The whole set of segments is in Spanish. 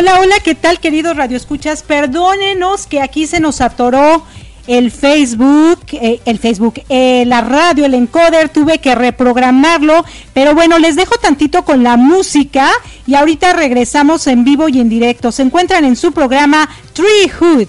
Hola, hola, ¿qué tal queridos radioescuchas? Perdónenos que aquí se nos atoró el Facebook, eh, el Facebook, eh, la radio, el encoder, tuve que reprogramarlo, pero bueno, les dejo tantito con la música y ahorita regresamos en vivo y en directo. Se encuentran en su programa Treehood.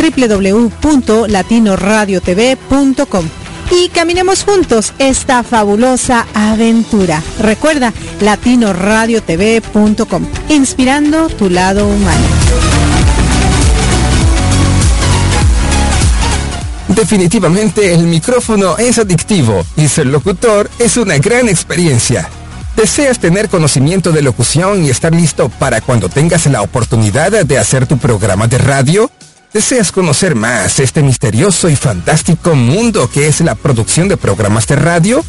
www.latinoradiotv.com y caminemos juntos esta fabulosa aventura. Recuerda, latinoradiotv.com, inspirando tu lado humano. Definitivamente el micrófono es adictivo y ser locutor es una gran experiencia. ¿Deseas tener conocimiento de locución y estar listo para cuando tengas la oportunidad de hacer tu programa de radio? ¿Deseas conocer más este misterioso y fantástico mundo que es la producción de programas de radio?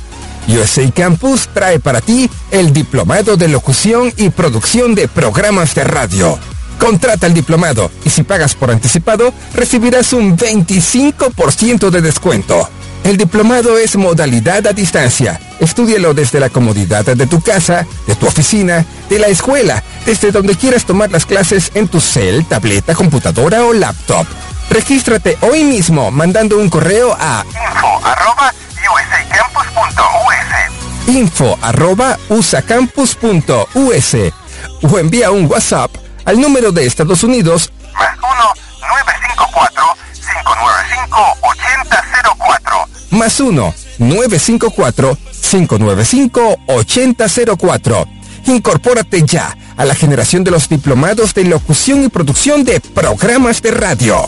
USA Campus trae para ti el Diplomado de Locución y Producción de Programas de Radio. Contrata el diplomado y si pagas por anticipado, recibirás un 25% de descuento. El diplomado es modalidad a distancia. Estúdialo desde la comodidad de tu casa, de tu oficina, de la escuela, desde donde quieras tomar las clases en tu cel, tableta, computadora o laptop. Regístrate hoy mismo mandando un correo a info arroba usacampus.us o envía un WhatsApp al número de Estados Unidos más 1 más 1 954 595 8004 Incorpórate ya a la generación de los diplomados de locución y producción de programas de radio.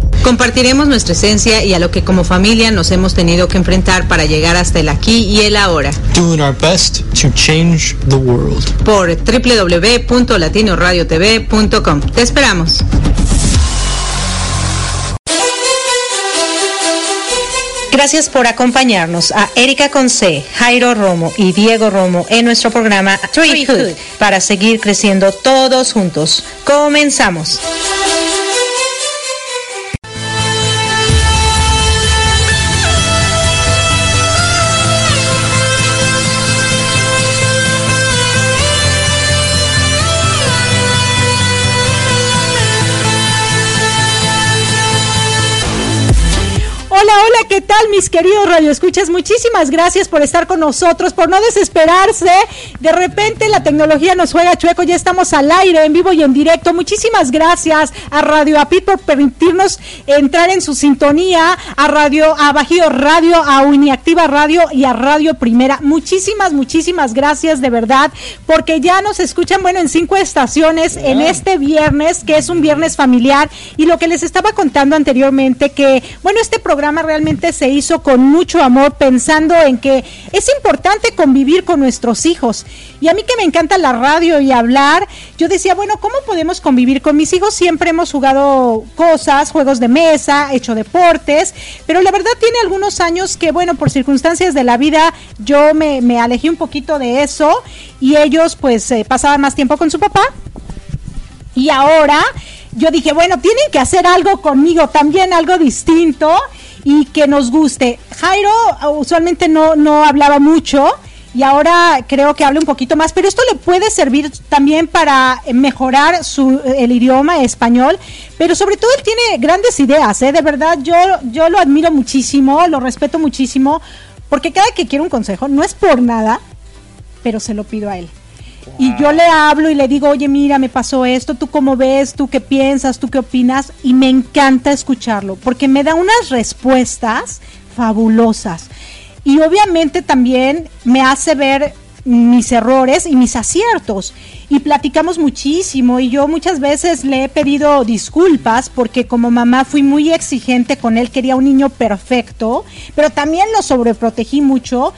Compartiremos nuestra esencia y a lo que como familia nos hemos tenido que enfrentar para llegar hasta el aquí y el ahora. Doing our best to change the world. Por www.latinoradiotv.com. Te esperamos. Gracias por acompañarnos a Erika Conce, Jairo Romo y Diego Romo en nuestro programa Tree Hood para seguir creciendo todos juntos. Comenzamos. Tal mis queridos radioescuchas? Muchísimas gracias por estar con nosotros, por no desesperarse. De repente la tecnología nos juega chueco, ya estamos al aire, en vivo y en directo. Muchísimas gracias a Radio Apit por permitirnos entrar en su sintonía, a Radio, a Bajío Radio, a Uniactiva Radio y a Radio Primera. Muchísimas, muchísimas gracias de verdad, porque ya nos escuchan, bueno, en cinco estaciones en este viernes, que es un viernes familiar, y lo que les estaba contando anteriormente, que, bueno, este programa realmente se hizo con mucho amor pensando en que es importante convivir con nuestros hijos. Y a mí que me encanta la radio y hablar, yo decía, bueno, ¿cómo podemos convivir con mis hijos? Siempre hemos jugado cosas, juegos de mesa, hecho deportes, pero la verdad tiene algunos años que, bueno, por circunstancias de la vida, yo me, alejé un poquito de eso y ellos pues eh, pasaban más tiempo con su papá. Y ahora yo dije, bueno, tienen que hacer algo conmigo, también algo distinto y que nos guste. Jairo usualmente no, no hablaba mucho y ahora creo que habla un poquito más, pero esto le puede servir también para mejorar su, el idioma español, pero sobre todo él tiene grandes ideas, ¿eh? de verdad yo, yo lo admiro muchísimo, lo respeto muchísimo, porque cada que quiere un consejo, no es por nada, pero se lo pido a él. Y yo le hablo y le digo, oye, mira, me pasó esto, tú cómo ves, tú qué piensas, tú qué opinas, y me encanta escucharlo, porque me da unas respuestas fabulosas. Y obviamente también me hace ver mis errores y mis aciertos. Y platicamos muchísimo y yo muchas veces le he pedido disculpas porque como mamá fui muy exigente con él, quería un niño perfecto, pero también lo sobreprotegí mucho.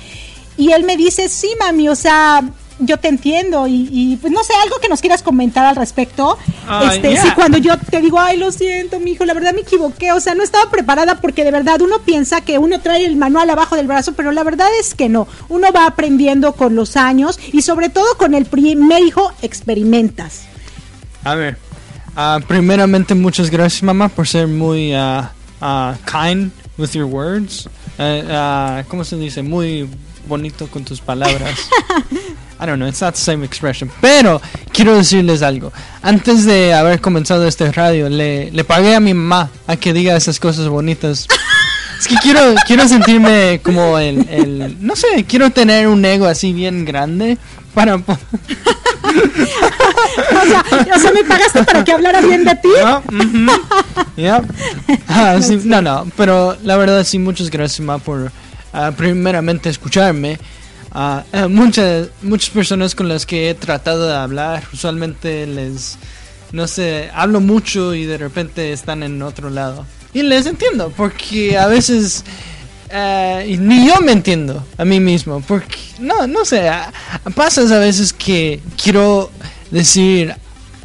Y él me dice, sí, mami, o sea, yo te entiendo y, y, pues no sé, algo que nos quieras comentar al respecto. Ay, este, yeah. sí, cuando yo te digo, ay, lo siento, mi hijo, la verdad me equivoqué, o sea, no estaba preparada porque de verdad uno piensa que uno trae el manual abajo del brazo, pero la verdad es que no. Uno va aprendiendo con los años y sobre todo con el primer hijo experimentas. A ver, ah, primeramente muchas gracias mamá por ser muy ah, ah, kind with your words. Eh, ¿Cómo se dice? Muy bonito con tus palabras. I don't know, it's not the same expression. Pero quiero decirles algo. Antes de haber comenzado este radio, le, le pagué a mi mamá a que diga esas cosas bonitas. Es que quiero, quiero sentirme como el, el. No sé, quiero tener un ego así bien grande para. O sea, o sea, me pagaste para que hablara bien de ti. Ya, ujú, ya. Ah, sí, no, no, pero la verdad sí, muchas gracias, Ma, por ah, primeramente escucharme. Ah, eh, muchas, muchas personas con las que he tratado de hablar, usualmente les, no sé, hablo mucho y de repente están en otro lado. Y les entiendo, porque a veces y ni yo me entiendo a mí mismo, porque no, no sé, ah, pasas a veces que quiero decir,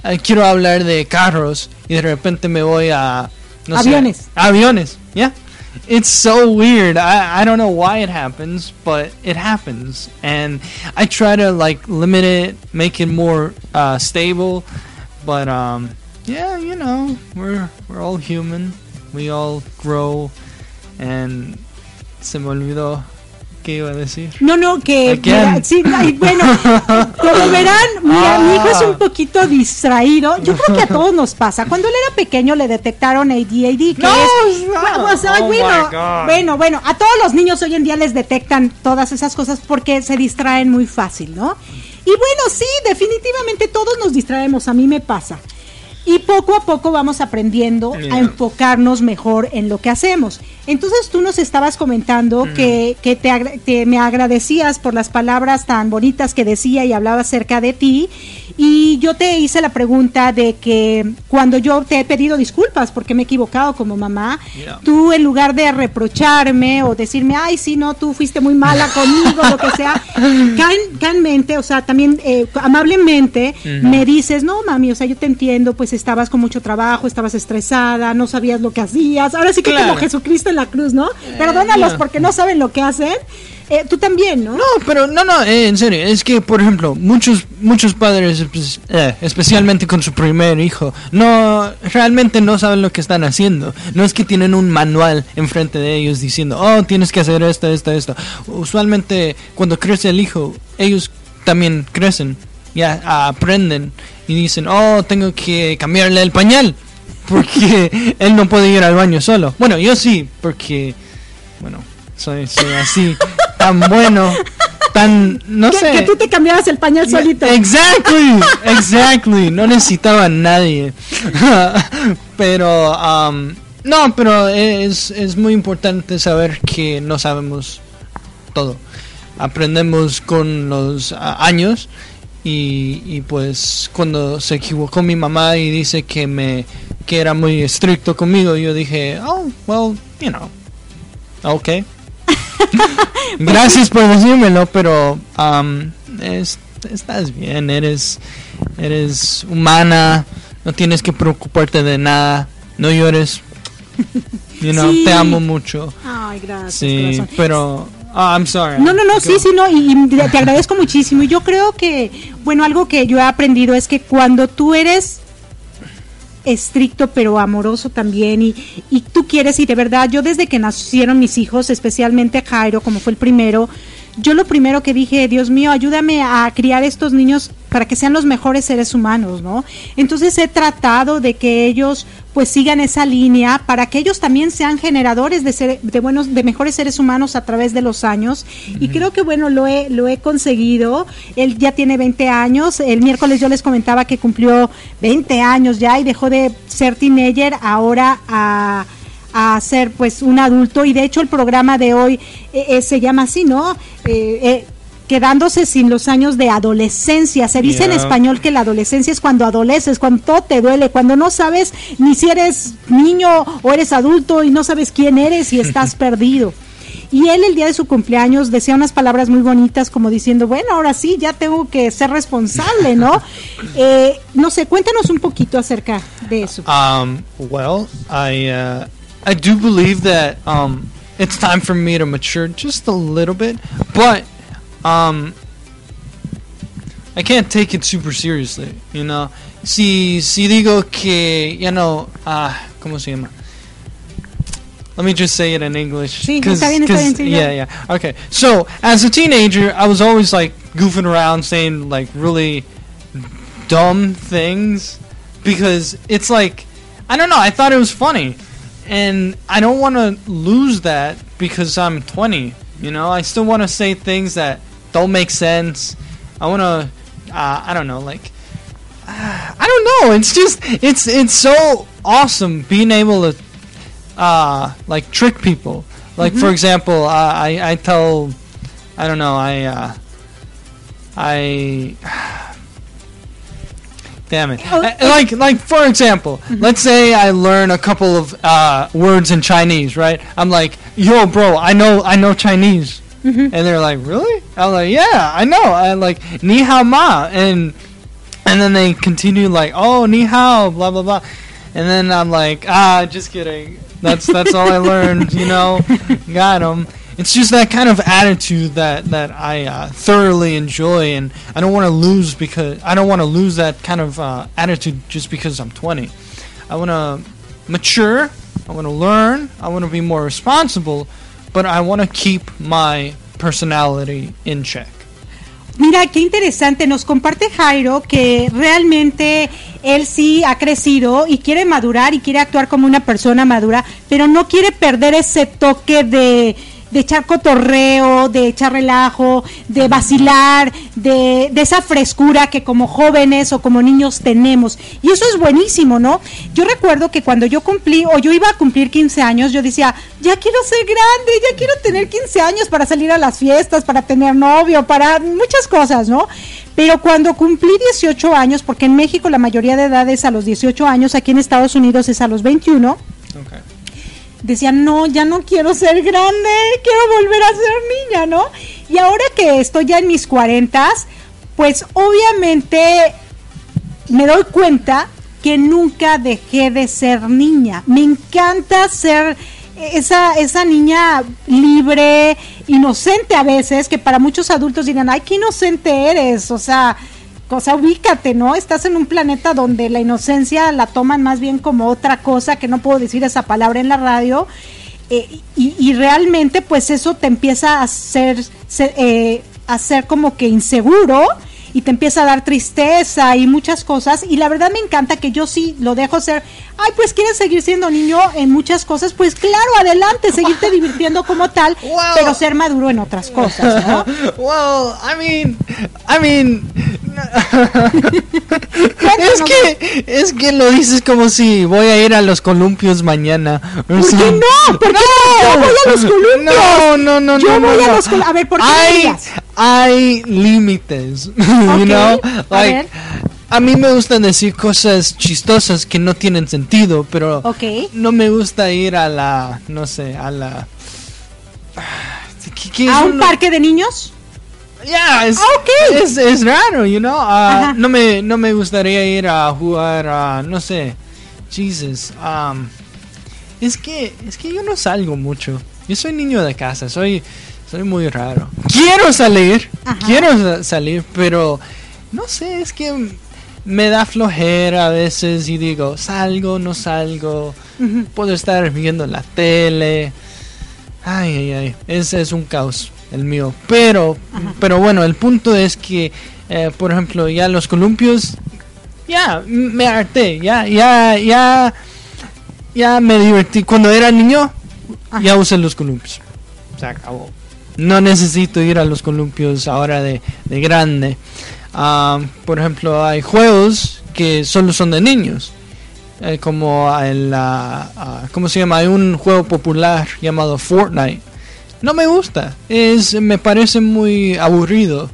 eh, quiero hablar de carros y de repente me voy a no sé, Aviones. aviones, yeah. It's so weird. I, I don't know why it happens, but it happens. And I try to like limit it, make it more uh, stable. But um, yeah, you know, we're we're all human. We all grow. And se me olvidó iba a decir. No, no, que mira, sí, ay, bueno, como verán, mi, Ah. mi hijo es un poquito distraído. Yo creo que a todos nos pasa. Cuando él era pequeño le detectaron ADHD, que No, es no. bueno, Oh bueno, bueno, a todos los niños hoy en día les detectan todas esas cosas porque se distraen muy fácil, ¿no? Y bueno, sí, definitivamente todos nos distraemos, a mí me pasa. Y poco a poco vamos aprendiendo Yeah. a enfocarnos mejor en lo que hacemos. Entonces tú nos estabas comentando que, que te, te- me agradecías por las palabras tan bonitas que decía y hablaba acerca de ti y yo te hice la pregunta de que cuando yo te he pedido disculpas porque me he equivocado como mamá, Yeah. tú en lugar de reprocharme o decirme, ay, sí, no, tú fuiste muy mala conmigo, lo que sea, canmente, o sea, también eh, amablemente me dices, no, mami, o sea, yo te entiendo, pues estabas con mucho trabajo, estabas estresada, no sabías lo que hacías, ahora sí que Claro. como Jesucristo en la cruz, ¿no? Perdónalos yeah. porque no saben lo que hacen. Eh, tú también, ¿no? No, pero no, no, eh, en serio, es que, por ejemplo, muchos muchos padres, espe- eh, especialmente con su primer hijo, no, realmente no saben lo que están haciendo. No es que tienen un manual enfrente de ellos diciendo, oh, tienes que hacer esto, esto, esto. Usualmente, cuando crece el hijo, ellos también crecen, ya aprenden y dicen, oh, tengo que cambiarle el pañal. Porque él no puede ir al baño solo. Bueno, yo sí, porque, bueno, soy, soy así, tan bueno, tan, no que, sé. que tú te cambiabas el pañal solito. Exactly, exactly. No necesitaba a nadie. pero, um, no, pero es, es muy importante saber que no sabemos todo. Aprendemos con los años y, y pues cuando se equivocó mi mamá y dice que me que era muy estricto conmigo, yo dije, oh, well, you know, okay. Gracias por decírmelo, pero um, es- estás bien, eres, eres humana, no tienes que preocuparte de nada, no llores. You know, Sí. te amo mucho. Ay, gracias, Sí, corazón. pero ah, I'm sorry. No, no, no, Go. sí, sí, no, y, y te agradezco muchísimo. Y yo creo que, bueno, algo que yo he aprendido es que cuando tú eres estricto pero amoroso también y, y tú quieres y de verdad yo desde que nacieron mis hijos especialmente Jairo como fue el primero yo lo primero que dije Dios mío ayúdame a criar estos niños para que sean los mejores seres humanos no entonces he tratado de que ellos pues sigan esa línea para que ellos también sean generadores de, ser- de buenos de mejores seres humanos a través de los años. Y creo que bueno lo he lo he conseguido. Él ya tiene 20 años. El miércoles yo les comentaba que cumplió 20 años ya y dejó de ser teenager. Ahora a a ser pues un adulto y de hecho el programa de hoy eh, eh, se llama así, ¿no? Eh, eh, quedándose sin los años de adolescencia. Se dice en español que la adolescencia es cuando adoleces, cuando todo te duele, cuando no sabes ni si eres niño o eres adulto y no sabes quién eres y estás perdido. Y él el día de su cumpleaños decía unas palabras muy bonitas como diciendo, bueno, ahora sí, ya tengo que ser responsable, ¿no? Eh, no sé, cuéntanos un poquito acerca de eso. Um, well, I uh, I do believe that um, it's time for me to mature just a little bit, but um, I can't take it super seriously, you know. Si si digo que ya no, ah, ¿cómo se llama? Let me just say it in English. Sí, 'cause- está bien, está 'cause- bien, sí, yeah, yeah. Okay. So, as a teenager, I was always like goofing around saying like really dumb things because it's like I don't know, I thought it was funny. And I don't want to lose that because I'm 20, you know? I still want to say things that don't make sense. I want to uh, I don't know, like I don't know. It's just it's it's so awesome being able to uh like trick people. Like for example, uh, I I tell I don't know, I uh I Damn it! Oh, Uh, like, like for example, let's say I learn a couple of uh, words in Chinese, right? I'm like, "Yo, bro, I know, I know Chinese," and they're like, "Really?" I'm like, "Yeah, I know." I like ni hao ma, and and then they continue like, "Oh, ni hao," blah blah blah, and then I'm like, "Ah, just kidding. That's that's all I learned, you know. Got 'em." It's just that kind of attitude that that I uh, thoroughly enjoy, and I don't want to lose because I don't want to lose that kind of uh, attitude just because I'm 20. I want to mature. I want to learn. I want to be more responsible, but I want to keep my personality in check. Mira, qué interesante. Nos comparte Jairo que realmente él sí ha crecido y quiere madurar y quiere actuar como una persona madura, pero no quiere perder ese toque de de echar cotorreo, de echar relajo, de vacilar, de, de esa frescura que como jóvenes o como niños tenemos. Y eso es buenísimo, ¿no? Yo recuerdo que cuando yo cumplí, o yo iba a cumplir 15 años, yo decía, ya quiero ser grande, ya quiero tener 15 años para salir a las fiestas, para tener novio, para muchas cosas, ¿no? Pero cuando cumplí 18 años, porque en México la mayoría de edad es a los 18 años, aquí en Estados Unidos es a los 21, decía, no, ya no quiero ser grande, quiero volver a ser niña, ¿no? Y ahora que estoy ya en mis 40, pues obviamente me doy cuenta que nunca dejé de ser niña. Me encanta ser esa, esa niña libre, inocente a veces, que para muchos adultos dirán, ay, qué inocente eres, o sea, cosa ubícate, ¿no? Estás en un planeta donde la inocencia la toman más bien como otra cosa, que no puedo decir esa palabra en la radio, eh, y, y, realmente pues eso te empieza a hacer, eh, a ser como que inseguro, y te empieza a dar tristeza y muchas cosas. Y la verdad me encanta que yo sí lo dejo ser. Ay, pues quieres seguir siendo niño en muchas cosas, pues claro, adelante, seguirte divirtiendo como tal, pero ser maduro en otras cosas, ¿no? Well, I mean, I mean, es que es que lo dices como si voy a ir a los columpios mañana. ¿Por qué no? ¿Por qué no? Yo voy a los columpios. No, no, no, Yo no. voy no, a los columpios. A ver, ¿por qué? Hay límites, you Ok, know? a Like, ver. a mí me gustan decir cosas chistosas que no tienen sentido, pero Ok. no me gusta ir a la, no sé, a la... ¿Qué- qué ¿A un uno? parque de niños? Ya, es, Ah, ok. es, es raro, you know. Ah, no me no me gustaría ir a jugar a no sé, Jesus. um, es que es que yo no salgo mucho. Yo soy niño de casa, soy soy muy raro. Quiero salir, Ajá. quiero sa- salir, pero no sé, es que me da flojera a veces y digo, salgo, no salgo. Puedo estar viendo la tele. Ay, ay, ay. Ese es un caos, el mío. Pero, pero bueno, el punto es que, eh, por ejemplo, ya los columpios, ya, me harté, ya, ya, ya, ya me divertí. Cuando era niño, ya usé los columpios. Se acabó. No necesito ir a los columpios ahora de, de grande. Ah, por ejemplo, hay juegos que solo son de niños. Eh, como el, ah, ah, ¿cómo se llama? Hay un juego popular llamado Fortnite. No me gusta, es, me parece muy aburrido.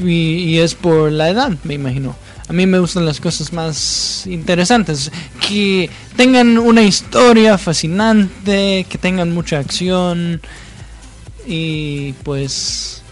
Y, y es por la edad, me imagino. A mí me gustan las cosas más interesantes, que tengan una historia fascinante, que tengan mucha acción y pues...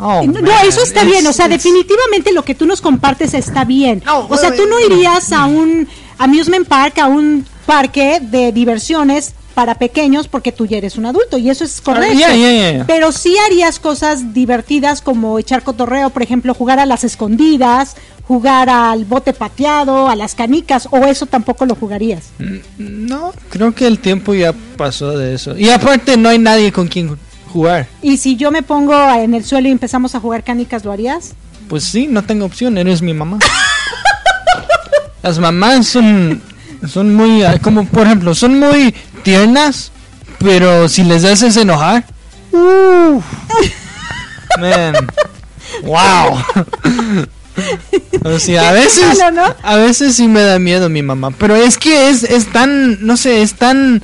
oh, no, man, eso está it's- bien, o sea, it's- definitivamente lo que tú nos compartes está bien. No, o sea, tú no irías a un amusement park, a un parque de diversiones para pequeños porque tú ya eres un adulto y eso es correcto. ya, ya, ya. Pero sí harías cosas divertidas como echar cotorreo, por ejemplo, jugar a las escondidas, jugar al bote pateado, a las canicas, o eso tampoco lo jugarías. No, creo que el tiempo ya pasó de eso. Y aparte no hay nadie con quien jugar. Y si yo me pongo en el suelo y empezamos a jugar canicas, ¿lo harías? Pues sí, no tengo opción, eres mi mamá. Las mamás son son muy ah, como por ejemplo, son muy tiernas, pero si les haces enojar, uf, man. Wow. O sea, a veces malo, ¿no? a veces sí me da miedo mi mamá, pero es que es es tan no sé, es tan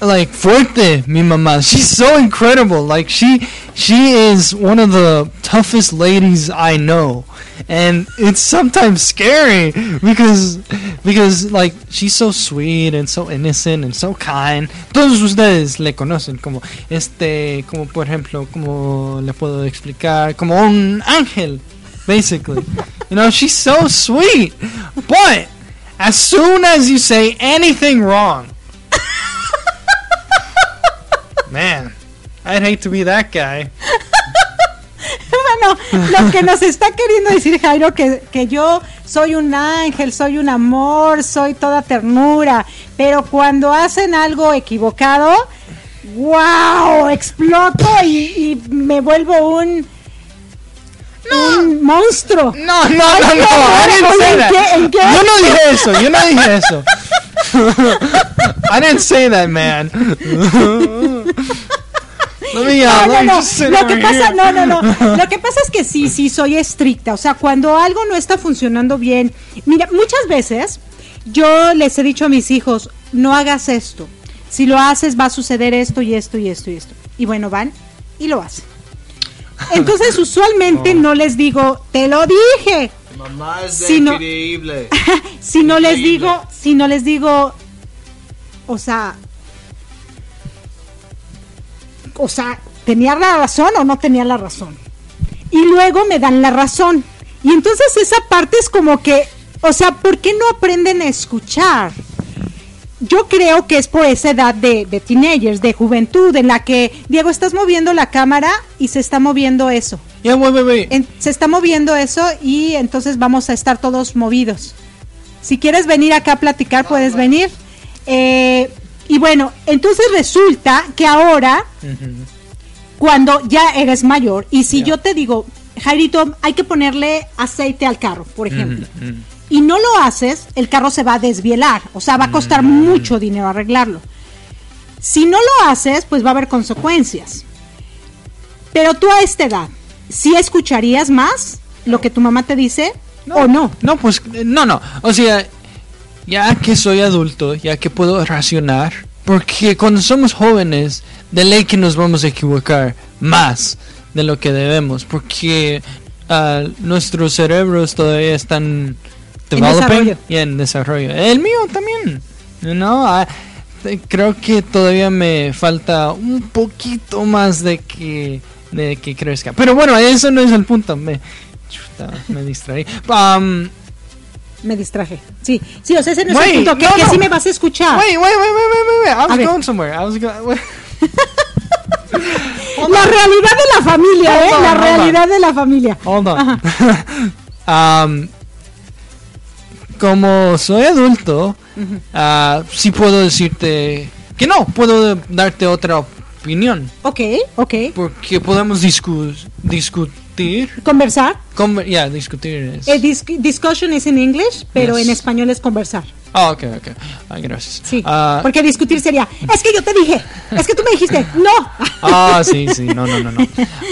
like fuerte mi mamá. She's so incredible. Like she she is one of the toughest ladies I know. And it's sometimes scary because because like she's so sweet and so innocent and so kind. Todos ustedes le conocen como este como por ejemplo, como le puedo explicar, como un ángel basically. You know, she's so sweet. But as soon as you say anything wrong, man, I'd hate to be that guy. Bueno, lo que nos está queriendo decir Jairo, que, que yo soy un ángel, soy un amor, soy toda ternura, pero cuando hacen algo equivocado, wow, exploto y, y me vuelvo un, un monstruo. No, no, no, no, qué I didn't horror. say ¿En that. qué- en qué? Yo no dije eso, yo no dije eso. I didn't say that, man. Let me No, out, no, Lo que pasa, no, no, no. Lo que pasa es que sí, sí, soy estricta. O sea, cuando algo no está funcionando bien. Mira, muchas veces yo les he dicho a mis hijos, no hagas esto. Si lo haces va a suceder esto y esto y esto y esto. Y bueno, van y lo hacen. Entonces, usualmente no les digo, te lo dije. Mamá es Si no- increíble. si no les digo, si no les digo, o sea, o sea, tenía la razón o no tenía la razón. Y luego me dan la razón. Y entonces esa parte es como que, o sea, ¿por qué no aprenden a escuchar? Yo creo que es por esa edad de, de teenagers, de juventud, en la que, Diego, estás moviendo la cámara y se está moviendo eso. Yeah, wait, wait, wait. En- se está moviendo eso y entonces vamos a estar todos movidos. Si quieres venir acá a platicar, puedes venir. Eh, y bueno, entonces resulta que ahora, cuando ya eres mayor, y si yo te digo, Jairito, hay que ponerle aceite al carro, por ejemplo, y no lo haces, el carro se va a desvielar, o sea, va a costar mucho dinero arreglarlo. Si no lo haces, pues va a haber consecuencias. Pero tú a esta edad, ¿sí escucharías más lo que tu mamá te dice o no? No, pues, eh, no, no. O sea, ya que soy adulto, ya que puedo racionar, porque cuando somos jóvenes, de ley que nos vamos a equivocar más de lo que debemos, porque ah, nuestros cerebros todavía están developing desarrollo. y en desarrollo. El mío también, ¿no? Ah, te- creo que todavía me falta un poquito más de que de que crezca. Pero bueno, eso no es el punto. Me, chuta, me distraí. Um, Me distraje. Sí, sí, o sea, ese no es el punto, que, no, que no. sí me vas a escuchar. Wait, wait, wait, wait, wait, wait. I A was ver. going somewhere. I was go- wait. La realidad de la familia, Hold ¿eh? on, la realidad de la familia. Hold on. Ajá. um, como soy adulto, ah, sí puedo decirte que no, puedo darte otra opinión. Ok, ok. Porque podemos discu- discutir. Conversar. Conver- ya, discutir es. Eh, dis- discussion es en English, pero Yes. en español es conversar. Ah, ok, ok. Ay, gracias. Sí. Ah, porque discutir sería, es que yo te dije, es que tú me dijiste, no. Ah, sí, sí, no, no, no, no.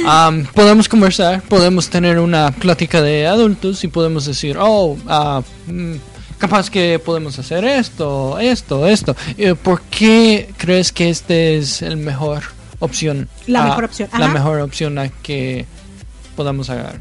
Am, podemos conversar, podemos tener una plática de adultos y podemos decir, oh, ah, mm, capaz que podemos hacer esto, esto, esto. Eh, ¿Por qué crees que este es el mejor opción? La a- mejor opción, La mejor opción a que podamos agarrar.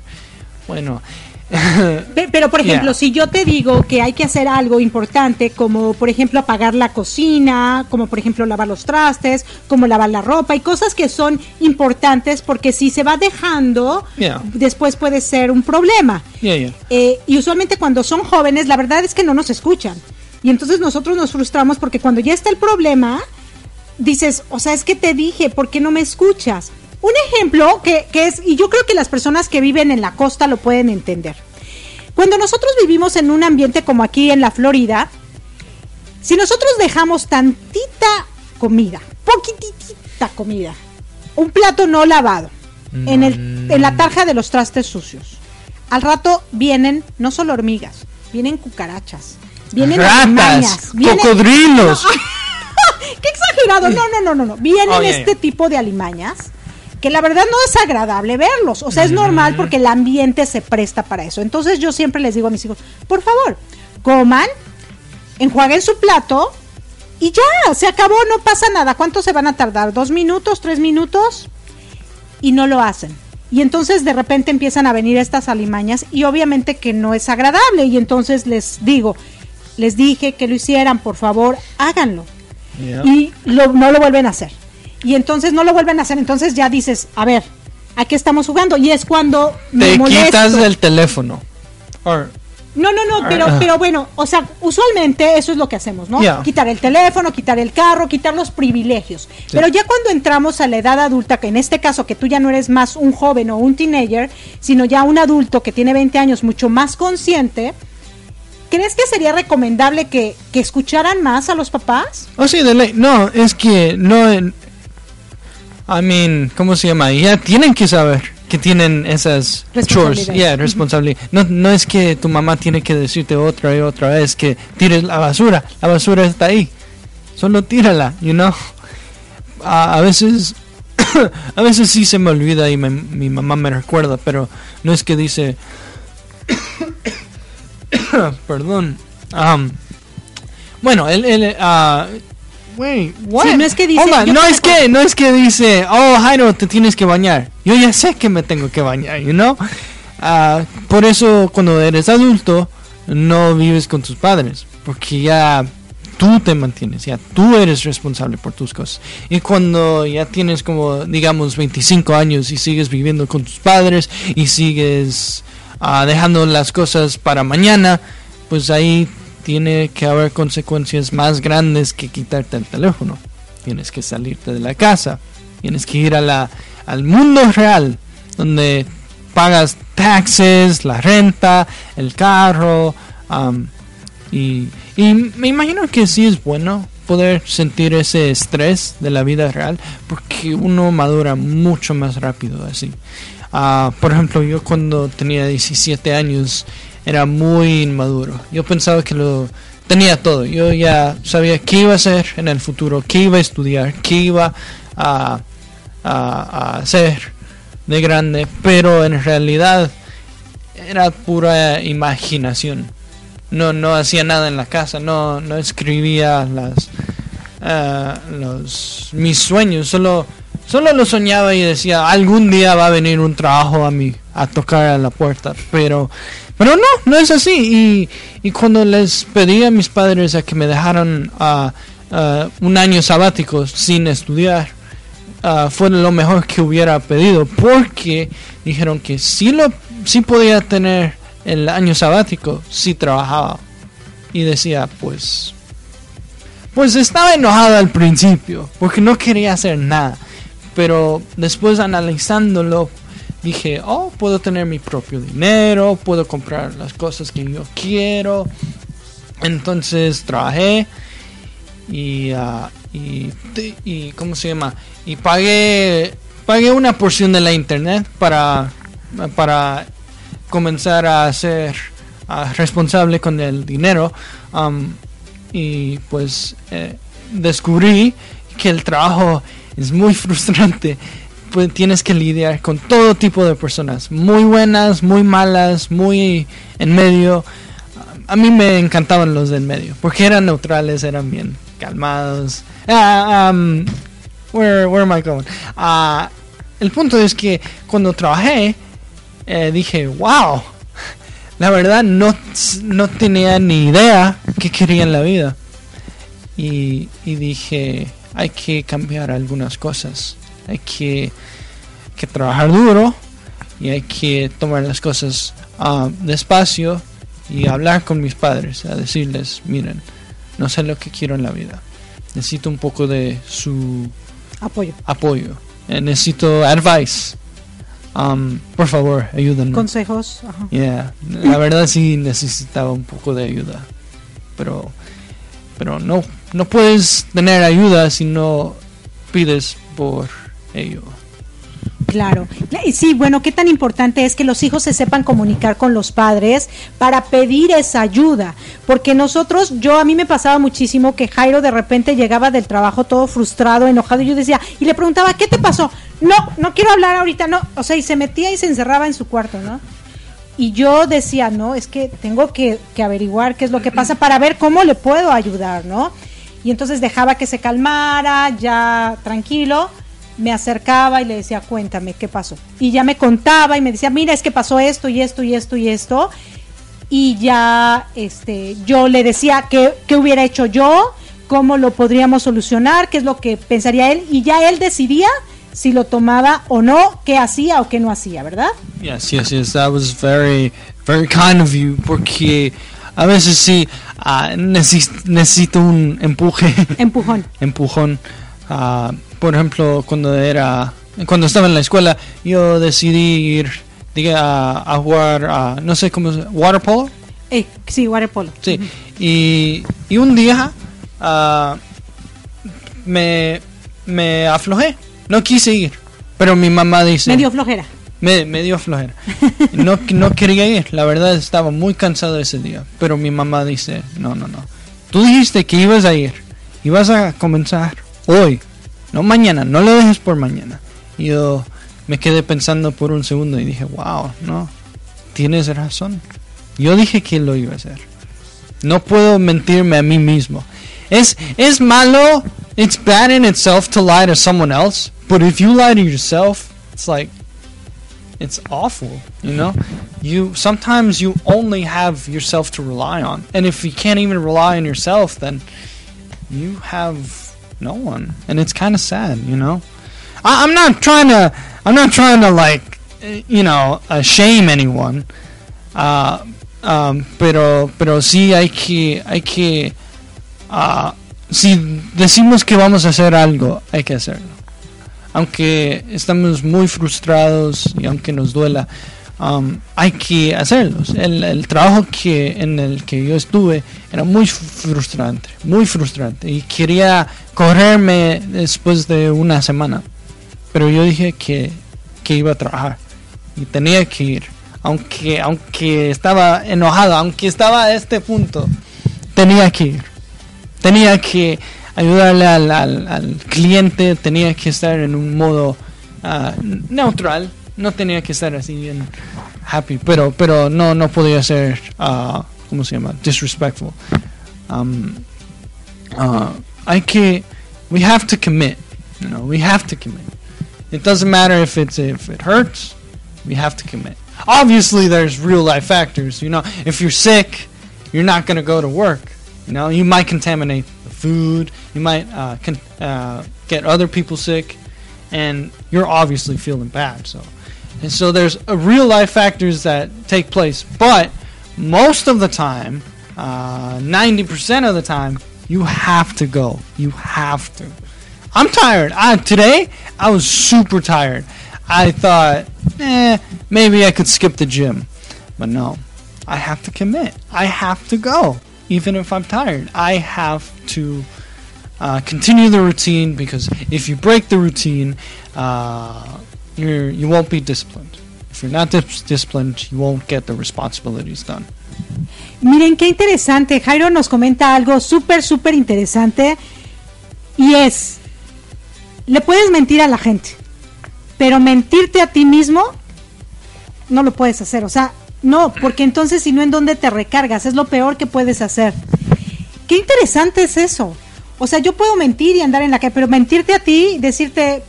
Bueno. Pe- Pero, por ejemplo, Yeah. si yo te digo que hay que hacer algo importante, como por ejemplo apagar la cocina, como por ejemplo lavar los trastes, como lavar la ropa, y cosas que son importantes porque si se va dejando, Yeah. después puede ser un problema. Yeah, yeah. Eh, y usualmente cuando son jóvenes, la verdad es que no nos escuchan. Y entonces nosotros nos frustramos porque cuando ya está el problema, dices, o sea, es que te dije, ¿por qué no me escuchas? Un ejemplo que, que es, y yo creo que las personas que viven en la costa lo pueden entender. Cuando nosotros vivimos en un ambiente como aquí en la Florida, si nosotros dejamos tantita comida, poquitita comida, un plato no lavado, en, el, en la tarja de los trastes sucios, al rato vienen no solo hormigas, vienen cucarachas, vienen Ratas, alimañas, vienen- cocodrilos. ¡Qué exagerado! No, no, no, no, no. Vienen Oh, yeah, este yeah. tipo de alimañas que la verdad no es agradable verlos. O sea, es normal porque el ambiente se presta para eso. Entonces yo siempre les digo a mis hijos, por favor, coman, enjuaguen su plato y ya, se acabó, no pasa nada. ¿Cuánto se van a tardar? ¿Dos minutos? ¿Tres minutos? Y no lo hacen. Y entonces de repente empiezan a venir estas alimañas y obviamente que no es agradable. Y entonces les digo, les dije que lo hicieran, por favor, háganlo Yeah. y lo- no lo vuelven a hacer. Y entonces no lo vuelven a hacer, entonces ya dices, a ver, ¿a qué estamos jugando? Y es cuando me Te molesto. quitas el teléfono. Or- No, no, no, pero, Ah. pero bueno, o sea, usualmente eso es lo que hacemos, ¿no? Yeah. Quitar el teléfono, quitar el carro, quitar los privilegios. Pero ya cuando entramos a la edad adulta, que en este caso que tú ya no eres más un joven o un teenager, sino ya un adulto que tiene 20 años mucho más consciente, ¿crees que sería recomendable que, que escucharan más a los papás? Oh, sí, de ley. No, es que no. I mean, ¿cómo se llama? Ya tienen que saber que tienen esas chores. Yeah, responsabilidad. No, no es que tu mamá tiene que decirte otra y otra vez que tires la basura. La basura está ahí. Solo tírala, you know. A, a veces a veces sí se me olvida y me- mi mamá me recuerda, pero no es que dice... Perdón. Am, bueno, él... él ah, wait, what? Sí, no es que dice- on, no es que, no es que dice, oh Jairo, te tienes que bañar. Yo ya sé que me tengo que bañar, you know? Ah, por eso cuando eres adulto no vives con tus padres, porque ya tú te mantienes, ya tú eres responsable por tus cosas. Y cuando ya tienes como, digamos, 25 años y sigues viviendo con tus padres y sigues ah, dejando las cosas para mañana, pues ahí tiene que haber consecuencias más grandes que quitarte el teléfono. Tienes que salirte de la casa, tienes que ir a la, al mundo real, donde pagas taxes, la renta, el carro, am, y, me imagino que sí es bueno poder sentir ese estrés de la vida real, porque uno madura mucho más rápido así. Ah, por ejemplo, yo cuando tenía 17 años era muy inmaduro. Yo pensaba que lo tenía todo. Yo ya sabía qué iba a hacer en el futuro, qué iba a estudiar, qué iba a, a, a hacer de grande, pero en realidad era pura imaginación. No, no hacía nada en la casa, no, no escribía las, ah, los, mis sueños, solo, solo lo soñaba y decía, algún día va a venir un trabajo a mí, a tocar a la puerta, pero, pero no, no es así. Y, y cuando les pedí a mis padres a que me dejaran ah, un año sabático sin estudiar, ah, fue lo mejor que hubiera pedido porque dijeron que sí lo sí podía tener el año sabático si trabajaba y decía pues pues estaba enojado al principio porque no quería hacer nada pero después analizándolo dije oh puedo tener mi propio dinero puedo comprar las cosas que yo quiero entonces trabajé y, ah, y, y cómo se llama y pagué pagué una porción de la internet para para comenzar a ser responsable con el dinero. Am, y pues eh, descubrí que el trabajo es muy frustrante pues tienes que lidiar con todo tipo de personas muy buenas muy malas muy en medio. A mí me encantaban los del medio porque eran neutrales eran bien calmados. Ah, um, where, where am I going? Ah, el punto es que cuando trabajé eh, dije wow la verdad no, no tenía ni idea qué quería en la vida y dije hay que cambiar algunas cosas hay que, que trabajar duro y hay que tomar las cosas ah, despacio y hablar con mis padres a decirles miren no sé lo que quiero en la vida necesito un poco de su Apoyo. apoyo Eh, necesito advice Um, por favor ayúdenme Consejos. ajá. Yeah, la verdad sí necesitaba un poco de ayuda. Pero pero no no puedes tener ayuda si no pides por ello. Claro. Sí, bueno, qué tan importante es que los hijos se sepan comunicar con los padres para pedir esa ayuda. Porque nosotros, yo a mí me pasaba muchísimo que Jairo de repente llegaba del trabajo todo frustrado, enojado, y yo decía, y le preguntaba, ¿qué te pasó? No, no quiero hablar ahorita, no. O sea, y se metía y se encerraba en su cuarto, ¿no? Y yo decía, no, es que tengo que, que averiguar qué es lo que pasa para ver cómo le puedo ayudar, ¿no? Y entonces dejaba que se calmara, ya tranquilo, me acercaba y le decía, cuéntame, ¿qué pasó? Y ya me contaba y me decía, mira, es que pasó esto y esto y esto y esto. Y ya este, yo le decía qué, qué hubiera hecho yo, cómo lo podríamos solucionar, qué es lo que pensaría él. Y ya él decidía si lo tomaba o no, qué hacía o qué no hacía, ¿verdad? Yes, yes, yes. That was very, very kind of you. Porque a veces sí neces- necesito un empuje, Empujón. empujón. Ah, por ejemplo, cuando era, cuando estaba en la escuela, yo decidí ir diga, a, a jugar, a, no sé cómo, se- water polo. Eh, sí, waterpolo. Sí, y, y un día ah, me, me aflojé, no quise ir, pero mi mamá dice... Medio flojera. Me, me dio flojera. No, no quería ir, la verdad estaba muy cansado ese día, pero mi mamá dice, no, no, no. Tú dijiste que ibas a ir, ibas a comenzar hoy, no mañana, no lo dejes por mañana. Y yo me quedé pensando por un segundo y dije, wow, no, tienes razón. Yo dije que lo iba a hacer. No puedo mentirme a mí mismo. Es, es malo, it's bad in itself to lie to someone else, but if you lie to yourself, it's like, it's awful, you know? You, sometimes you only have yourself to rely on. And if you can't even rely on yourself, then you have no one. And it's kind of sad, you know? I, I'm not trying to, I'm not trying to like, you know, uh, shame anyone. Uh, um, pero, pero sí hay que, hay que, uh, si decimos que vamos a hacer algo, hay que hacerlo. Aunque estamos muy frustrados y aunque nos duela, um, hay que hacerlo. El, trabajo que en el que yo estuve era muy frustrante, muy frustrante y quería correrme después de una semana. Pero yo dije que, que iba a trabajar y tenía que ir aunque, aunque estaba enojado, aunque estaba a este punto, tenía que ir. Tenía que ayudarle al, cliente, tenía que estar en un modo uh, neutral, no tenía que estar así bien happy, pero, pero no, no podía ser, uh, ¿cómo se llama? Disrespectful. Um, uh, hay que, we have to commit, you know, we have to commit. It doesn't matter if it's if it hurts, we have to commit. Obviously, there's real life factors. You know, if you're sick, you're not going to go to work. You know, you might contaminate the food. You might uh, con- uh, get other people sick, and you're obviously feeling bad. So, and so there's real life factors that take place. But most of the time, uh, 90% of the time, you have to go. You have to. I'm tired. I, today, I was super tired. I thought, eh, maybe I could skip the gym. But no, I have to commit. I have to go, even if I'm tired. I have to uh, continue the routine because if you break the routine, uh, you're, you won't be disciplined. If you're not dis- disciplined, you won't get the responsibilities done. Miren qué interesante. Jairo nos comenta algo súper, súper interesante. Y es, le puedes mentir a la gente pero mentirte a ti mismo no lo puedes hacer, o sea, no, porque entonces si no en dónde te recargas, es lo peor que puedes hacer. Qué interesante es eso. O sea, yo puedo mentir y andar en la calle, pero mentirte a ti, decirte,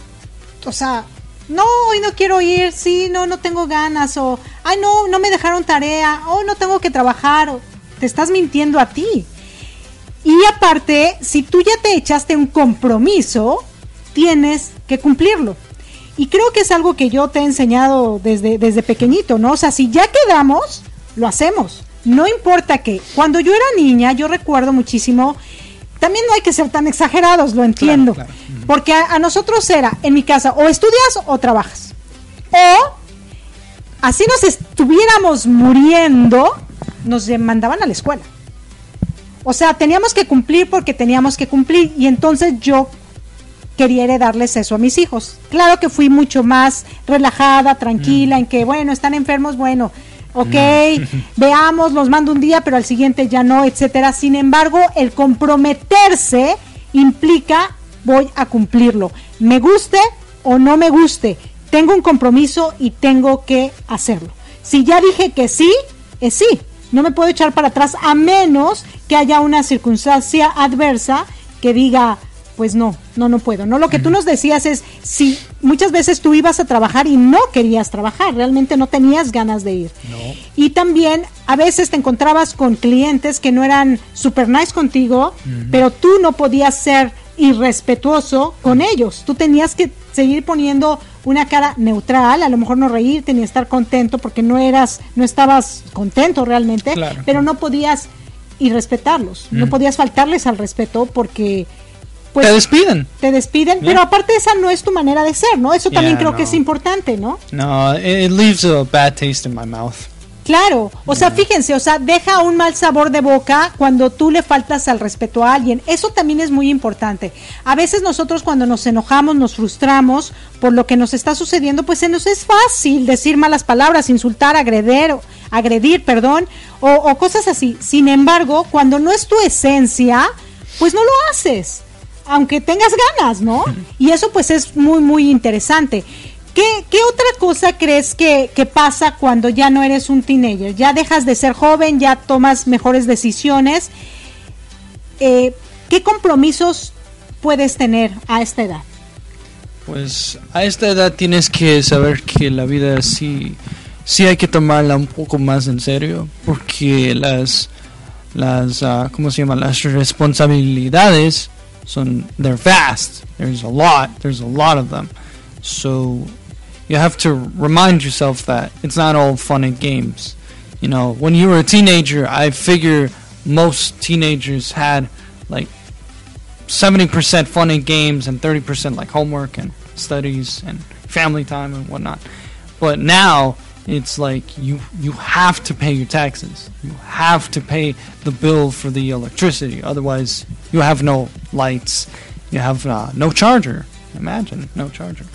o sea, no, hoy no quiero ir, sí, no, no tengo ganas, o, ay, no, no me dejaron tarea, o no tengo que trabajar, o, te estás mintiendo a ti. Y aparte, si tú ya te echaste un compromiso, tienes que cumplirlo. Y creo que es algo que yo te he enseñado desde, desde pequeñito, ¿no? O sea, si ya quedamos, lo hacemos. No importa que. Cuando yo era niña, yo recuerdo muchísimo. También no hay que ser tan exagerados, lo entiendo. Claro, claro. Porque a, a, nosotros era, en mi casa, o estudias o trabajas. O así nos estuviéramos muriendo, nos mandaban a la escuela. O sea, teníamos que cumplir porque teníamos que cumplir. Y entonces yo quería heredarles eso a mis hijos. Claro que fui mucho más relajada, tranquila, mm. en que, bueno, están enfermos, bueno, ok, veamos, los mando un día, pero al siguiente ya no, etcétera. Sin embargo, el comprometerse implica voy a cumplirlo. Me guste o no me guste, tengo un compromiso y tengo que hacerlo. Si ya dije que sí, es sí. No me puedo echar para atrás a menos que haya una circunstancia adversa que diga, pues no, no, no puedo. No, lo que tú nos decías es, si muchas veces tú ibas a trabajar y no querías trabajar, realmente no tenías ganas de ir. No. Y también a veces te encontrabas con clientes que no eran super nice contigo, uh -huh. pero tú no podías ser irrespetuoso con ellos. Tú tenías que seguir poniendo una cara neutral, a lo mejor no reírte ni estar contento porque no eras, no estabas contento realmente, Claro, pero no podías irrespetarlos, no podías faltarles al respeto porque pues Te despiden. te despiden, Yeah. pero aparte esa no es tu manera de ser, ¿no? Eso también Yeah, creo no. que es importante, ¿no? No, it, leaves a bad taste in my mouth. Claro, o sea, fíjense, o sea, deja un mal sabor de boca cuando tú le faltas al respeto a alguien. Eso también es muy importante. A veces nosotros cuando nos enojamos, nos frustramos por lo que nos está sucediendo, pues se nos es fácil decir malas palabras, insultar, agredir, agredir, perdón, o, o cosas así. Sin embargo, cuando no es tu esencia, pues no lo haces. Aunque tengas ganas, ¿no? Y eso pues es muy, muy interesante. ¿Qué, qué otra cosa crees que, que pasa cuando ya no eres un teenager? Ya dejas de ser joven, ya tomas mejores decisiones. Eh, ¿Qué compromisos puedes tener a esta edad? Pues a esta edad tienes que saber que la vida sí, sí hay que tomarla un poco más en serio, porque las, las, uh, ¿cómo se llama? Las responsabilidades son, they're vast. There's a lot, there's a lot of them. So you have to remind yourself that it's not all fun and games. You know, when you were a teenager, I figure most teenagers had like 70% fun and games and 30% like homework and studies and family time and whatnot. But now it's like you you have to pay your taxes. You have to pay the bill for the electricity. Otherwise, you have no lights. You have uh, no charger. Imagine no charger.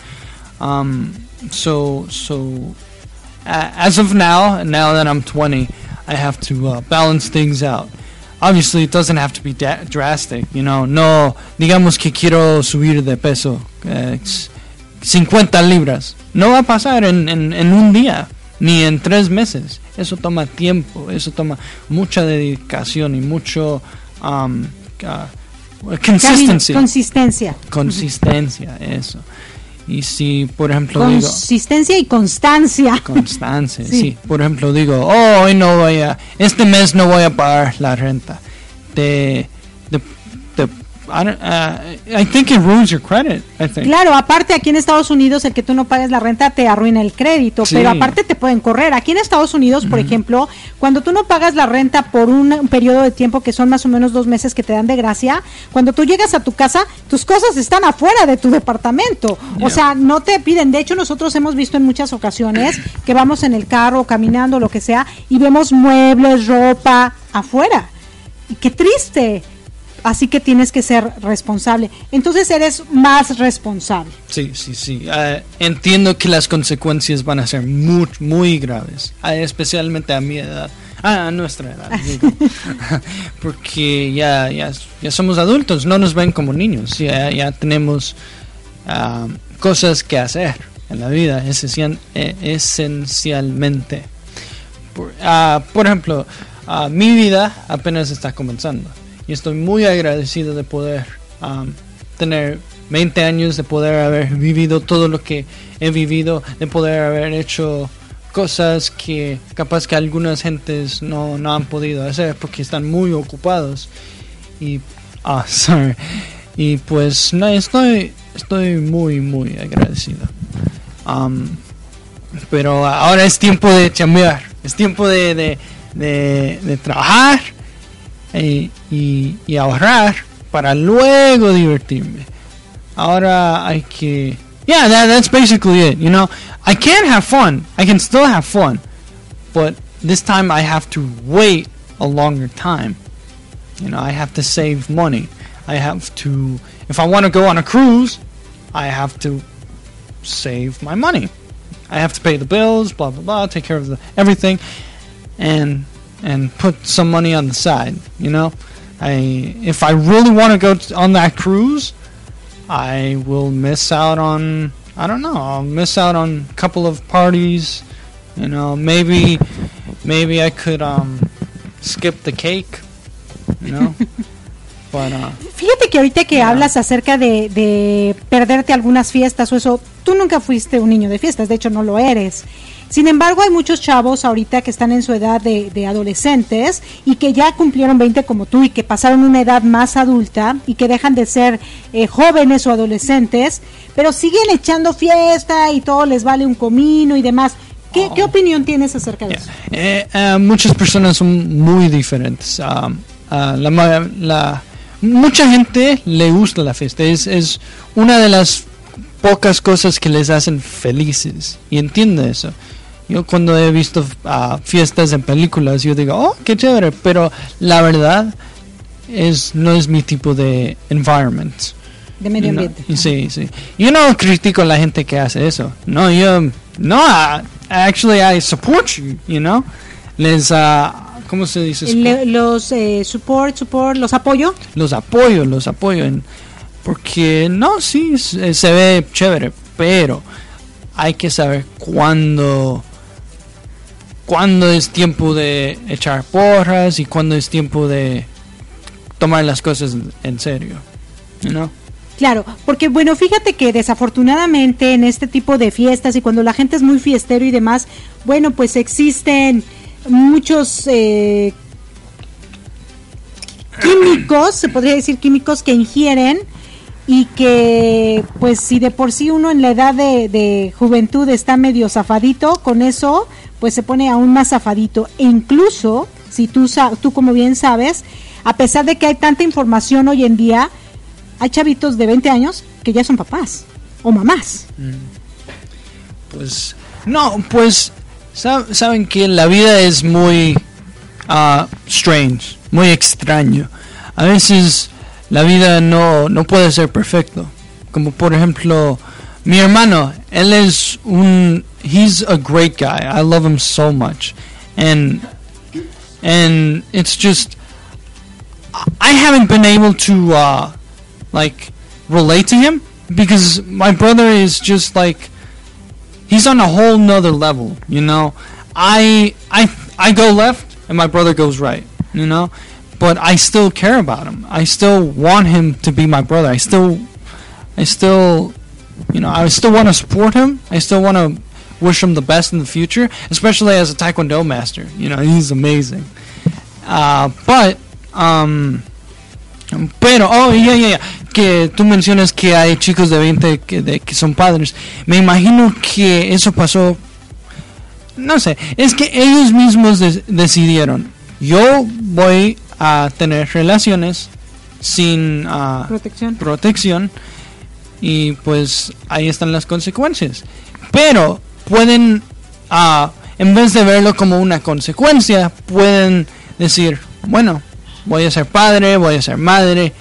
Um, so so uh, as of now, and now that I'm 20, I have to uh, balance things out. Obviously, it doesn't have to be da- drastic, you know. No, digamos que quiero subir de peso eh, 50 libras. No va a pasar en, en, en un día, ni en tres meses. Eso toma tiempo, eso toma mucha dedicación y mucho um, uh, consistency. Consistencia. Consistencia, eso. Y si, por ejemplo, digo... Consistencia y constancia. Constancia, Sí. sí. Por ejemplo, digo, oh, hoy no voy a... Este mes no voy a pagar la renta. Te... Claro, aparte aquí en Estados Unidos el que tú no pagues la renta te arruina el crédito, Sí. pero aparte te pueden correr. Aquí en Estados Unidos, por ejemplo, cuando tú no pagas la renta por un, un periodo de tiempo que son más o menos dos meses que te dan de gracia, cuando tú llegas a tu casa, tus cosas están afuera de tu departamento. O sea, no te piden. De hecho, nosotros hemos visto en muchas ocasiones que vamos en el carro, caminando, lo que sea, y vemos muebles, ropa afuera. Y qué triste. Así que tienes que ser responsable. Entonces eres más responsable. Sí, sí, sí. Ah, entiendo que las consecuencias van a ser muy, muy graves, especialmente a mi edad, ah, a nuestra edad, digo. porque ya, ya, ya somos adultos, no nos ven como niños, ya, ya tenemos ah, cosas que hacer en la vida, esencial- eh, esencialmente. Por, ah, por ejemplo, ah, mi vida apenas está comenzando y estoy muy agradecido de poder am, tener 20 años, de poder haber vivido todo lo que he vivido, de poder haber hecho cosas que capaz que algunas gentes no, no han podido hacer porque están muy ocupados. Y ah y pues no estoy estoy muy muy agradecido. Am, pero ahora es tiempo de chambear, es tiempo de, de, de trabajar y, y ahorrar para luego divertirme. Ahora hay que... Yeah, that, that's basically it, you know. I can have fun, I can still have fun, but this time I have to wait a longer time. You know, I have to save money. I have to... If I want to go on a cruise, I have to save my money. I have to pay the bills, blah blah blah, take care of the everything, and and put some money on the side. You know, I if I really want to go t- on that cruise, I will miss out on I don't know. I'll miss out on a couple of parties. You know, maybe maybe I could um skip the cake. You know, but uh, Fíjate que ahorita que hablas acerca de, de perderte algunas fiestas o eso, tú nunca fuiste un niño de fiestas, de hecho no lo eres. Sin embargo, hay muchos chavos ahorita que están en su edad de, de adolescentes y que ya cumplieron 20 como tú y que pasaron una edad más adulta y que dejan de ser eh, jóvenes o adolescentes, pero siguen echando fiesta y todo les vale un comino y demás. ¿Qué, qué opinión tienes acerca de eso? Eh, eh, muchas personas son muy diferentes. Um, ah, la, la- mucha gente le gusta la fiesta. Es, es una de las pocas cosas que les hacen felices. Y entiendo eso. Yo cuando he visto ah, fiestas en películas, yo digo, oh, qué chévere. Pero la verdad es no es mi tipo de environment. De medio ambiente. sí, sí. Yo no critico a la gente que hace eso. No, yo. No, I- actually, I support you, you know. Les. ah, ¿Cómo se dice? Le- los eh, support, support, los apoyo. Los apoyo, los apoyo. En, Porque no, sí, se, se ve chévere, pero hay que saber cuándo cuándo es tiempo de echar porras y cuándo es tiempo de tomar las cosas en serio. Know? Claro, porque bueno, fíjate que desafortunadamente en este tipo de fiestas y cuando la gente es muy fiestero y demás, bueno, pues existen muchos eh, químicos, se podría decir químicos que ingieren y que pues si de por sí uno en la edad de juventud está medio zafadito, con eso pues se pone aún más zafadito. E incluso, si tú, tú como bien sabes, a pesar de que hay tanta información hoy en día, hay chavitos de 20 años que ya son papás o mamás. Pues no, pues sab- saben que la vida es muy ah, strange, muy extraño. A veces la vida no, no puede ser perfecto. Como por ejemplo, mi hermano, él es un he's a great guy. I love him so much. And and it's just I haven't been able to uh like relate to him because my brother is just like he's on a whole nother level, you know. I I I go left and my brother goes right, you know. But I still care about him. I still want him to be my brother. I still I still you know, I still want to support him. I still want to wish him the best in the future, especially as a taekwondo master. You know, he's amazing. Uh, but um pero, oh, yeah, yeah, yeah, que tú mencionas que hay chicos de 20 que, de, que son padres. Me imagino que eso pasó, no sé, es que ellos mismos de- decidieron, yo voy a tener relaciones sin ah, Protección. protección y pues ahí están las consecuencias. Pero pueden, ah, en vez de verlo como una consecuencia, pueden decir, bueno, voy a ser padre, voy a ser madre,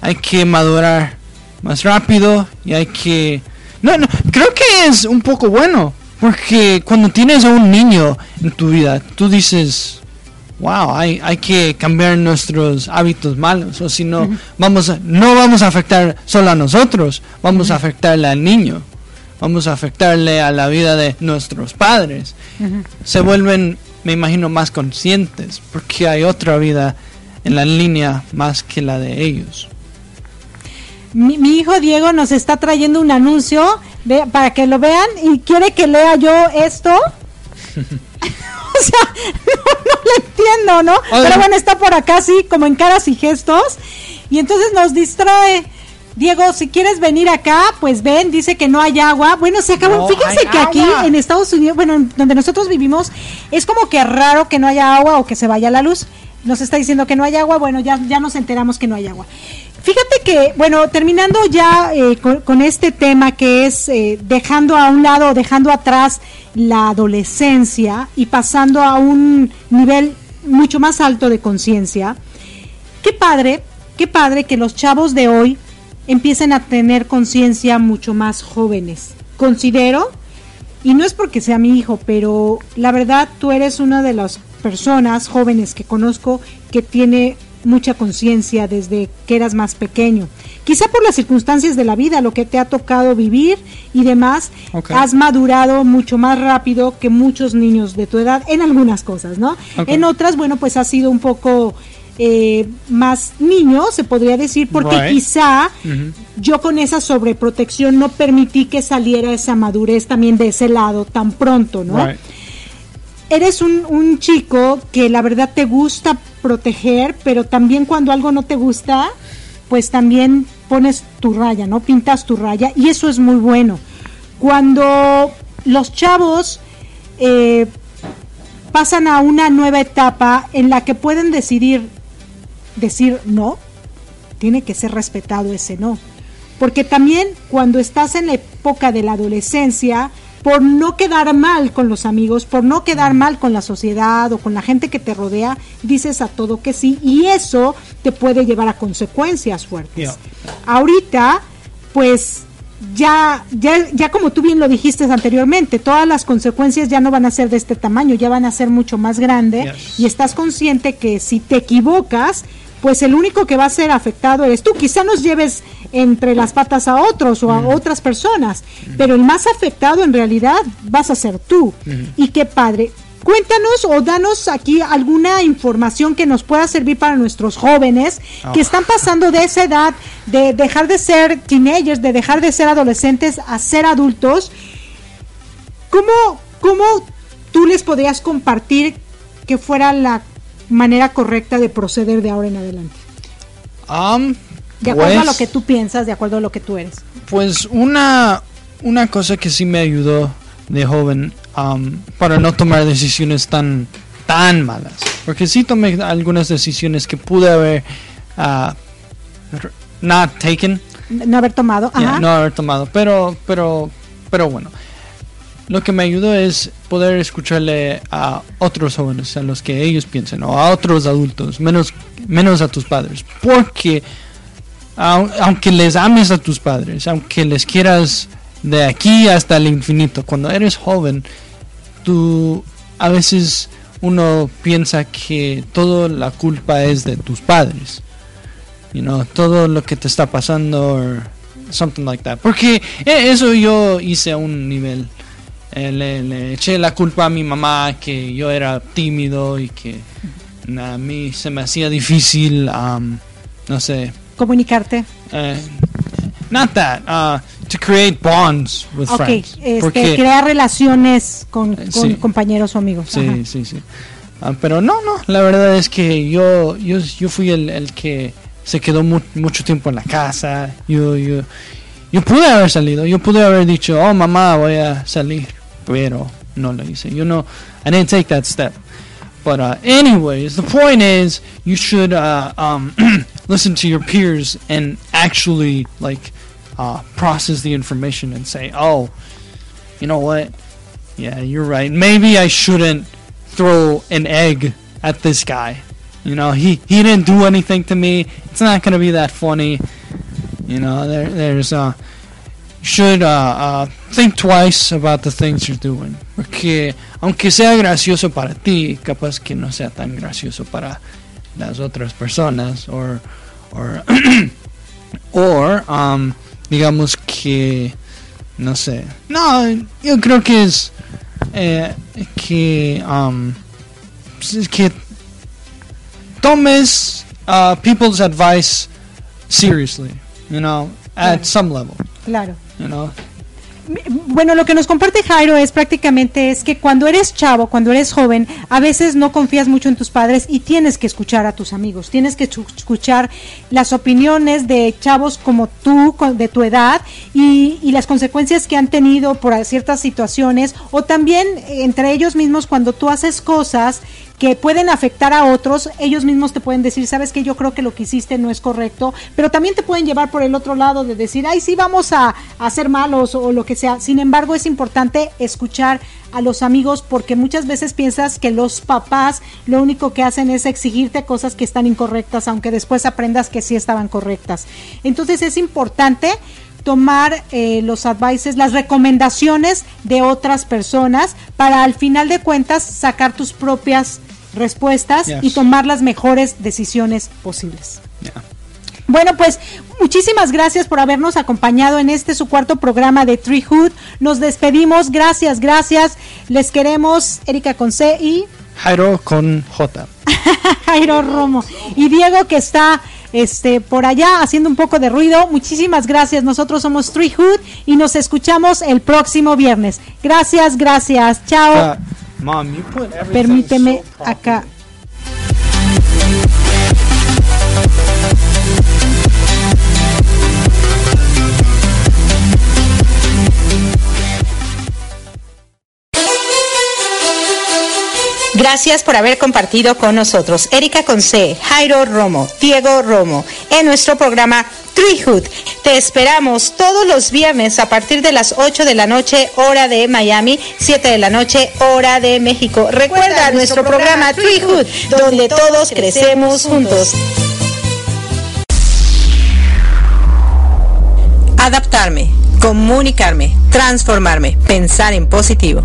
hay que madurar más rápido y hay que... No, no, creo que es un poco bueno, porque cuando tienes a un niño en tu vida, tú dices, wow, hay, hay que cambiar nuestros hábitos malos, o si no, vamos a, no vamos a afectar solo a nosotros, vamos a afectarle al niño, vamos a afectarle a la vida de nuestros padres. Se vuelven, me imagino, más conscientes, porque hay otra vida en la línea más que la de ellos. Mi, mi hijo Diego nos está trayendo un anuncio para que lo vean y quiere que lea yo esto. o sea, no, no lo entiendo, ¿no? Pero bueno, está por acá, sí, como en caras y gestos. Y entonces nos distrae. Diego, si quieres venir acá, pues ven, dice que no hay agua. Bueno, se acabó. No Fíjense que aquí en Estados Unidos, bueno, en donde nosotros vivimos, es como que raro que no haya agua o que se vaya la luz. Nos está diciendo que no hay agua, bueno, ya, ya nos enteramos que no hay agua. Fíjate que, bueno, terminando ya eh, con, este tema que es eh, dejando a un lado, dejando atrás la adolescencia y pasando a un nivel mucho más alto de conciencia, qué padre, qué padre que los chavos de hoy empiecen a tener conciencia mucho más jóvenes. Considero, y no es porque sea mi hijo, pero la verdad tú eres una de las personas jóvenes que conozco que tiene mucha conciencia desde que eras más pequeño. Quizá por las circunstancias de la vida, lo que te ha tocado vivir y demás, has madurado mucho más rápido que muchos niños de tu edad en algunas cosas, ¿no? En otras, bueno, pues has sido un poco eh, más niño, se podría decir, porque Right. quizá Ujú. yo con esa sobreprotección no permití que saliera esa madurez también de ese lado tan pronto, ¿no? Right. Eres un, un chico que la verdad te gusta proteger, pero también cuando algo no te gusta, pues también pones tu raya, ¿no? Pintas tu raya y eso es muy bueno. Cuando los chavos eh, pasan a una nueva etapa en la que pueden decidir decir no, tiene que ser respetado ese no. Porque también cuando estás en la época de la adolescencia, por no quedar mal con los amigos, por no quedar mal con la sociedad o con la gente que te rodea, dices a todo que sí y eso te puede llevar a consecuencias fuertes. Ahorita, pues ya, ya, ya como tú bien lo dijiste anteriormente, todas las consecuencias ya no van a ser de este tamaño, ya van a ser mucho más grandes Yes. y estás consciente que si te equivocas, pues el único que va a ser afectado eres tú. Quizá nos lleves entre las patas a otros o a otras personas, pero el más afectado en realidad vas a ser tú. Y qué padre. Cuéntanos o danos aquí alguna información que nos pueda servir para nuestros jóvenes que están pasando de esa edad de dejar de ser teenagers, de dejar de ser adolescentes a ser adultos. ¿Cómo, cómo tú les podrías compartir que fuera la manera correcta de proceder de ahora en adelante? Um, De acuerdo a lo pues- que tú piensas, de acuerdo a lo que tú eres. Pues una, una cosa que sí me ayudó de joven um, para no tomar decisiones tan, tan malas. Porque sí tomé algunas decisiones que pude haber uh, not taken, No haber tomado. yeah, Ajá. no haber tomado. Pero, pero, pero bueno. Lo que me ayudó es poder escucharle a otros jóvenes, a los que ellos piensen, o a otros adultos, menos, menos a tus padres. Porque au- aunque les ames a tus padres, aunque les quieras de aquí hasta el infinito, cuando eres joven, tú a veces uno piensa que toda la culpa es de tus padres. You know, todo lo que te está pasando or something like that. Porque eh, eso yo hice a un nivel. Eh, le, le eché la culpa a mi mamá que yo era tímido y que a mí se me hacía difícil, um, no sé, Comunicarte. eh, not that, uh, to create bonds with Ok, friends. este, Porque- crear relaciones con, con sí. compañeros o amigos. Sí, Ajá. sí, sí. Ah, pero no, no, la verdad es que yo, yo, yo fui el, el que se quedó mu- mucho tiempo en la casa. Yo, yo, yo pude haber salido, yo pude haber dicho, oh mamá, voy a salir, pero no lo hice. You know, I didn't take that step. But uh, anyways, the point is, you should uh, um, listen to your peers and actually like uh, process the information and say, oh, you know what? Yeah, you're right. Maybe I shouldn't throw an egg at this guy. You know, he he didn't do anything to me. It's not gonna be that funny. You know, there there's uh should uh, uh think twice about the things you're doing. Porque aunque sea gracioso para ti, capaz que no sea tan gracioso para las otras personas or or or um digamos que no sé. No, yo creo que es eh, que um que tomes uh, people's advice seriously, you know, at Claro. some level, Claro. Bueno, lo que nos comparte Jairo es prácticamente es que cuando eres chavo, cuando eres joven, a veces no confías mucho en tus padres y tienes que escuchar a tus amigos, tienes que escuchar las opiniones de chavos como tú, de tu edad, y, y las consecuencias que han tenido por ciertas situaciones, o también entre ellos mismos cuando tú haces cosas que pueden afectar a otros, ellos mismos te pueden decir, sabes que yo creo que lo que hiciste no es correcto, pero también te pueden llevar por el otro lado de decir, ay, sí, vamos a, a ser malos o lo que sea. Sin embargo, es importante escuchar a los amigos porque muchas veces piensas que los papás lo único que hacen es exigirte cosas que están incorrectas, aunque después aprendas que sí estaban correctas. Entonces es importante tomar eh, los advices, las recomendaciones de otras personas para al final de cuentas sacar tus propias respuestas y tomar las mejores decisiones posibles. Bueno, pues muchísimas gracias por habernos acompañado en este su cuarto programa de Treehood. Nos despedimos. Gracias, gracias. Les queremos Erika Conce y Jairo con J. Jairo Romo y Diego que está este por allá haciendo un poco de ruido. Muchísimas gracias. Nosotros somos Treehood y nos escuchamos el próximo viernes. Gracias, gracias. Chao. Mom, you put everything Permíteme so acá. Gracias por haber compartido con nosotros Erika Conce, Jairo Romo, Diego Romo en nuestro programa Treehood. Te esperamos todos los viernes a partir de las 8 de la noche, hora de Miami, 7 de la noche, hora de México. Recuerda nuestro programa Treehood, donde todos crecemos juntos. Adaptarme, comunicarme, transformarme, pensar en positivo.